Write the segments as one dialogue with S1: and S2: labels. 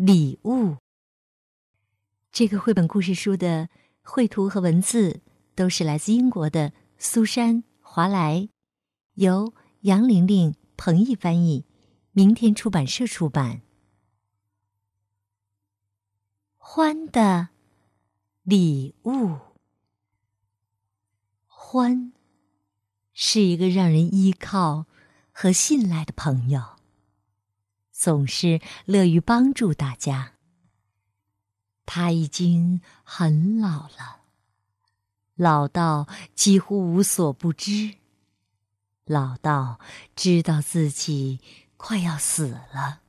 S1: 礼物》。这个绘本故事书的绘图和文字都是来自英国的苏珊·华莱，由杨玲玲、彭毅翻译，明天出版社出版。欢的礼物，欢是一个让人依靠和信赖的朋友，总是乐于帮助大家。他已经很老了，老到几乎无所不知，老到知道自己快要死了。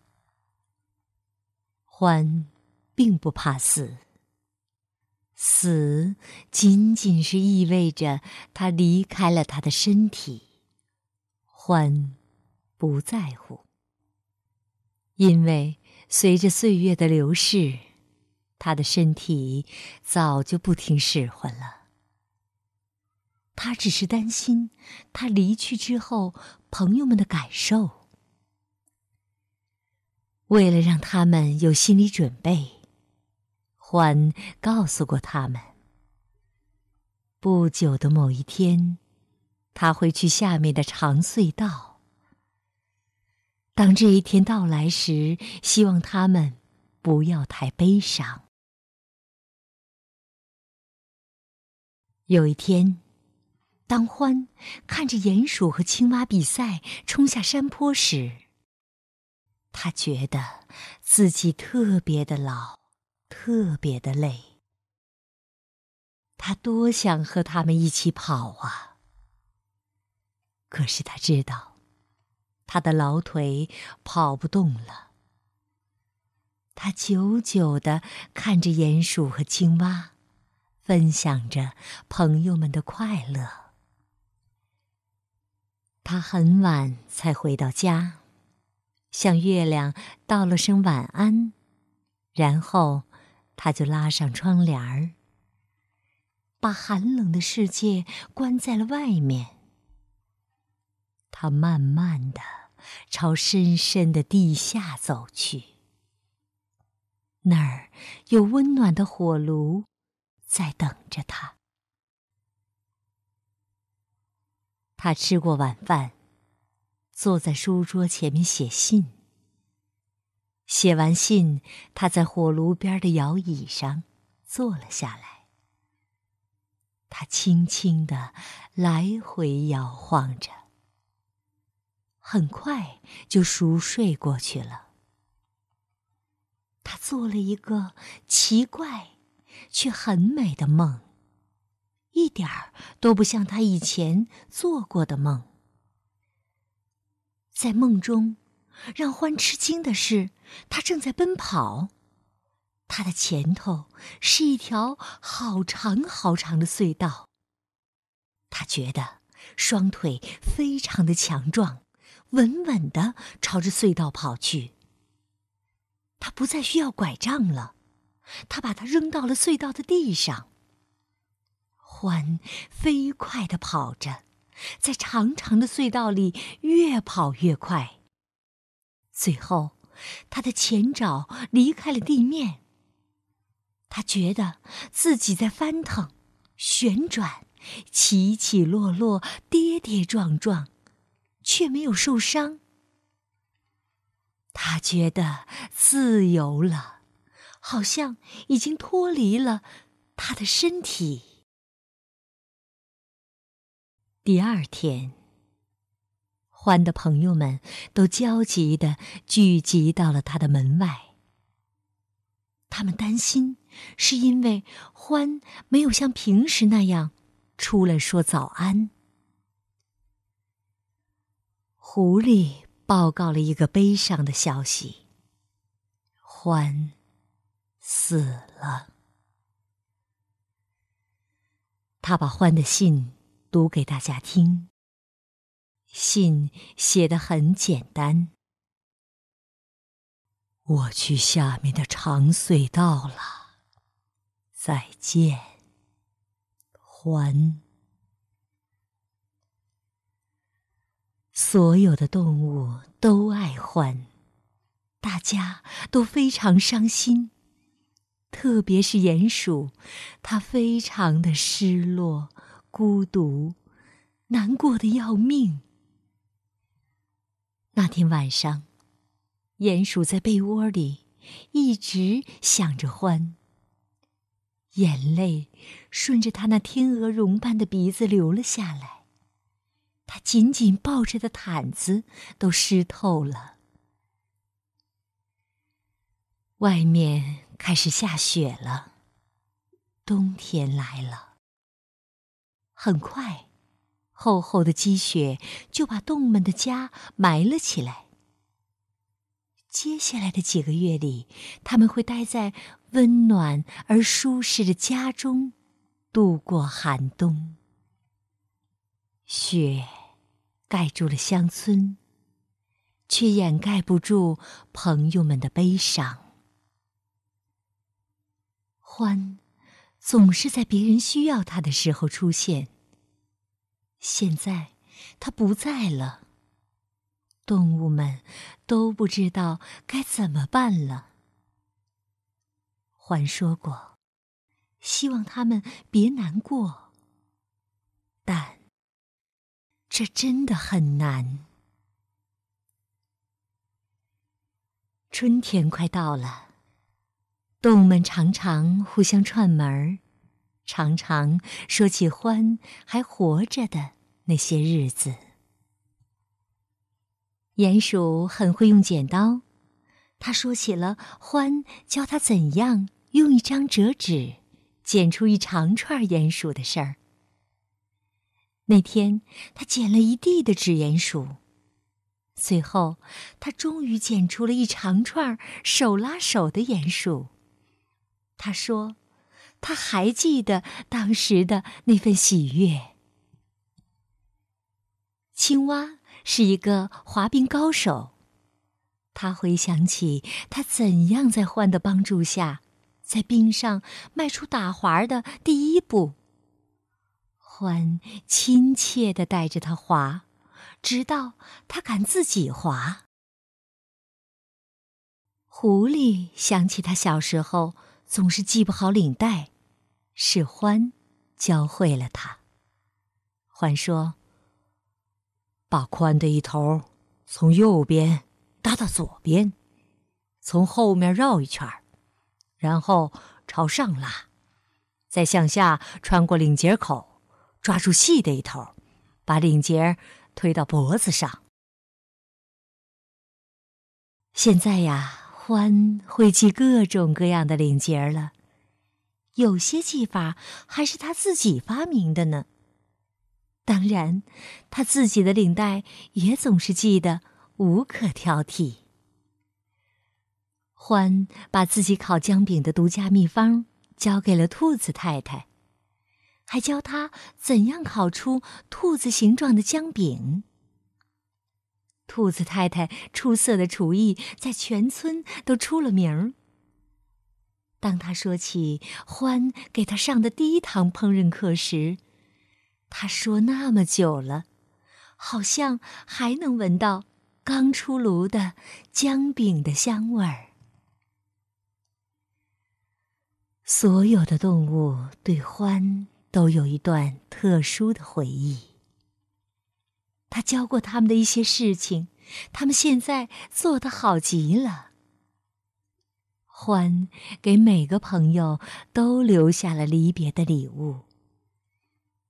S1: 欢并不怕死，死仅仅是意味着他离开了他的身体。欢不在乎，因为随着岁月的流逝。他的身体早就不听使唤了。他只是担心他离去之后朋友们的感受。为了让他们有心理准备，欢告诉过他们：不久的某一天，他会去下面的长隧道。当这一天到来时，希望他们不要太悲伤。有一天，当欢看着鼹鼠和青蛙比赛冲下山坡时，他觉得自己特别的老，特别的累。他多想和他们一起跑啊！可是他知道，他的老腿跑不动了。他久久的看着鼹鼠和青蛙。分享着朋友们的快乐。他很晚才回到家，向月亮道了声晚安，然后他就拉上窗帘儿，把寒冷的世界关在了外面。他慢慢的朝深深的地下走去，那儿有温暖的火炉。在等着他。他吃过晚饭，坐在书桌前面写信。写完信，他在火炉边的摇椅上坐了下来。他轻轻的来回摇晃着，很快就熟睡过去了。他做了一个奇怪。却很美的梦，一点儿都不像他以前做过的梦。在梦中，让欢吃惊的是，他正在奔跑，他的前头是一条好长好长的隧道。他觉得双腿非常的强壮，稳稳的朝着隧道跑去。他不再需要拐杖了。他把它扔到了隧道的地上。欢飞快地跑着，在长长的隧道里越跑越快。最后，他的前爪离开了地面。他觉得自己在翻腾、旋转、起起落落、跌跌撞撞，却没有受伤。他觉得自由了。好像已经脱离了他的身体。第二天，欢的朋友们都焦急的聚集到了他的门外。他们担心，是因为欢没有像平时那样出来说早安。狐狸报告了一个悲伤的消息：欢。死了。他把欢的信读给大家听。信写得很简单：“我去下面的长隧道了，再见，欢。”所有的动物都爱欢，大家都非常伤心，特别是鼹鼠，它非常的失落、孤独，难过的要命。那天晚上，鼹鼠在被窝里一直想着欢，眼泪顺着他那天鹅绒般的鼻子流了下来，他紧紧抱着的毯子都湿透了。外面开始下雪了，冬天来了。很快。厚厚的积雪就把动物们的家埋了起来。接下来的几个月里，他们会待在温暖而舒适的家中，度过寒冬。雪盖住了乡村，却掩盖不住朋友们的悲伤。欢总是在别人需要他的时候出现。现在，他不在了。动物们都不知道该怎么办了。还说过，希望他们别难过，但这真的很难。春天快到了，动物们常常互相串门儿。常常说起欢还活着的那些日子。鼹鼠很会用剪刀，他说起了欢教他怎样用一张折纸剪出一长串鼹鼠的事儿。那天他捡了一地的纸鼹鼠，最后他终于剪出了一长串手拉手的鼹鼠。他说。他还记得当时的那份喜悦。青蛙是一个滑冰高手，他回想起他怎样在獾的帮助下，在冰上迈出打滑的第一步。欢亲切的带着他滑，直到他敢自己滑。狐狸想起他小时候。总是系不好领带，是欢教会了他。欢说：“把宽的一头从右边搭到左边，从后面绕一圈然后朝上拉，再向下穿过领结口，抓住细的一头，把领结推到脖子上。现在呀。”欢会系各种各样的领结了，有些系法还是他自己发明的呢。当然，他自己的领带也总是系得无可挑剔。欢把自己烤姜饼的独家秘方交给了兔子太太，还教他怎样烤出兔子形状的姜饼。兔子太太出色的厨艺在全村都出了名儿。当他说起欢给他上的第一堂烹饪课时，他说那么久了，好像还能闻到刚出炉的姜饼的香味儿。所有的动物对欢都有一段特殊的回忆。他教过他们的一些事情，他们现在做得好极了。欢给每个朋友都留下了离别的礼物，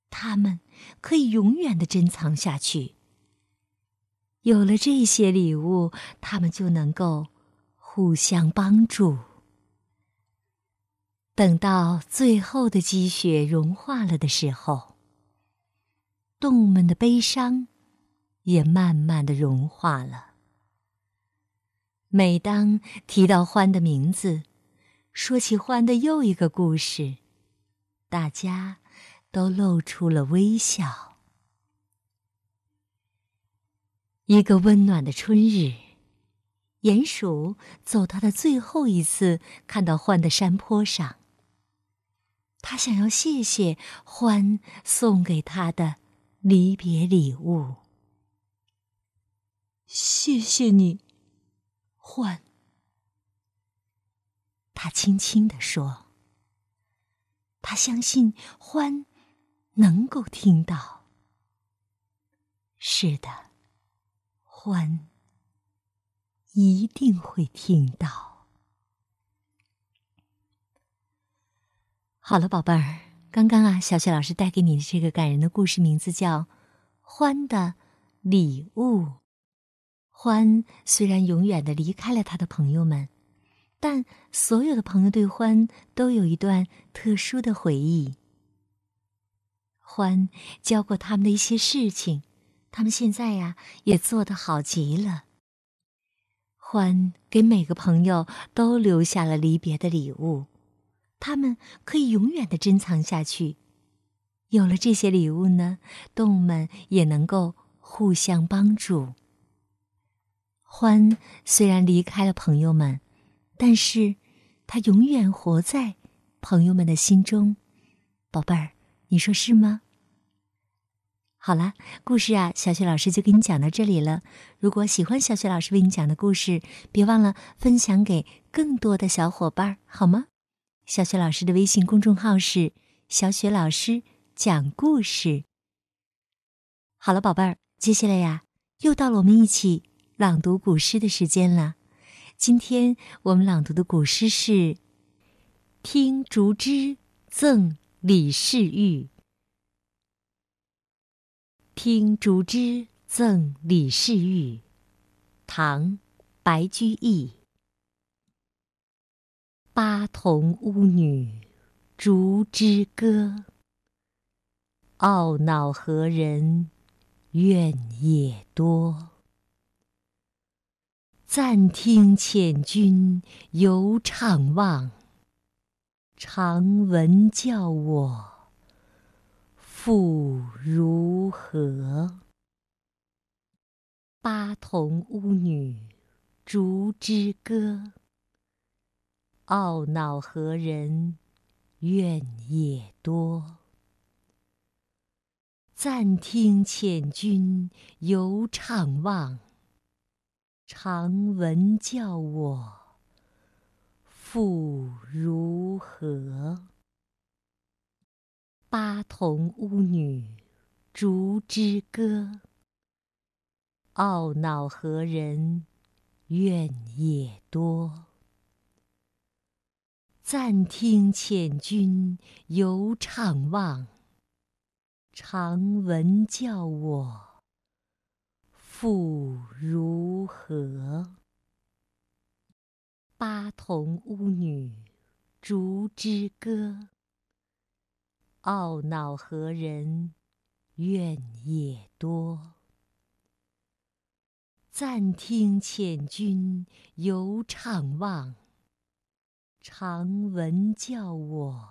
S1: 他们可以永远的珍藏下去。有了这些礼物，他们就能够互相帮助。等到最后的积雪融化了的时候，动物们的悲伤。也慢慢的融化了。每当提到欢的名字，说起欢的又一个故事，大家都露出了微笑。一个温暖的春日，鼹鼠走到的最后一次看到欢的山坡上。他想要谢谢欢送给他的离别礼物。谢谢你，欢。他轻轻地说：“他相信欢能够听到。是的，欢一定会听到。”好了，宝贝儿，刚刚啊，小雪老师带给你的这个感人的故事名字叫《欢的礼物》。欢虽然永远的离开了他的朋友们。但所有的朋友对欢都有一段特殊的回忆。欢教过他们的一些事情，他们现在呀也做得好极了。欢给每个朋友都留下了离别的礼物，他们可以永远的珍藏下去。有了这些礼物呢，动物们也能够互相帮助。欢虽然离开了朋友们。但是，他永远活在朋友们的心中，宝贝儿，你说是吗？好了，故事啊，小雪老师就给你讲到这里了。如果喜欢小雪老师为你讲的故事，别忘了分享给更多的小伙伴，好吗？小雪老师的微信公众号是“小雪老师讲故事”。好了，宝贝儿，接下来呀，又到了我们一起朗读古诗的时间了。今天我们朗读的古诗是《听竹枝赠李世玉》。《听竹枝赠李世玉》，唐·白居易。巴童巫女竹枝歌，懊恼何人怨也多。暂听遣君犹怅望，长闻教我复如何？巴童巫女竹枝歌，懊恼何人怨也多。暂听遣君犹怅望。常闻教我复如何？巴童巫女竹枝歌，懊恼何人怨也多。暂听遣君犹怅望，常闻教我。复如何？巴童巫女竹枝歌，懊恼何人怨也多。暂听遣君犹怅望，长闻教我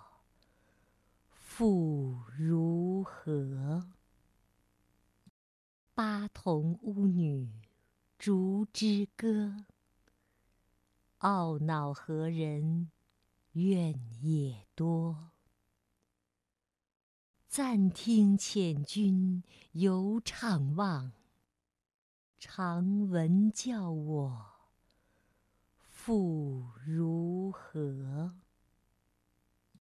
S1: 复如何？巴童巫女竹枝歌，懊恼何人怨也多。暂听遣君犹怅望，长闻教我复如何？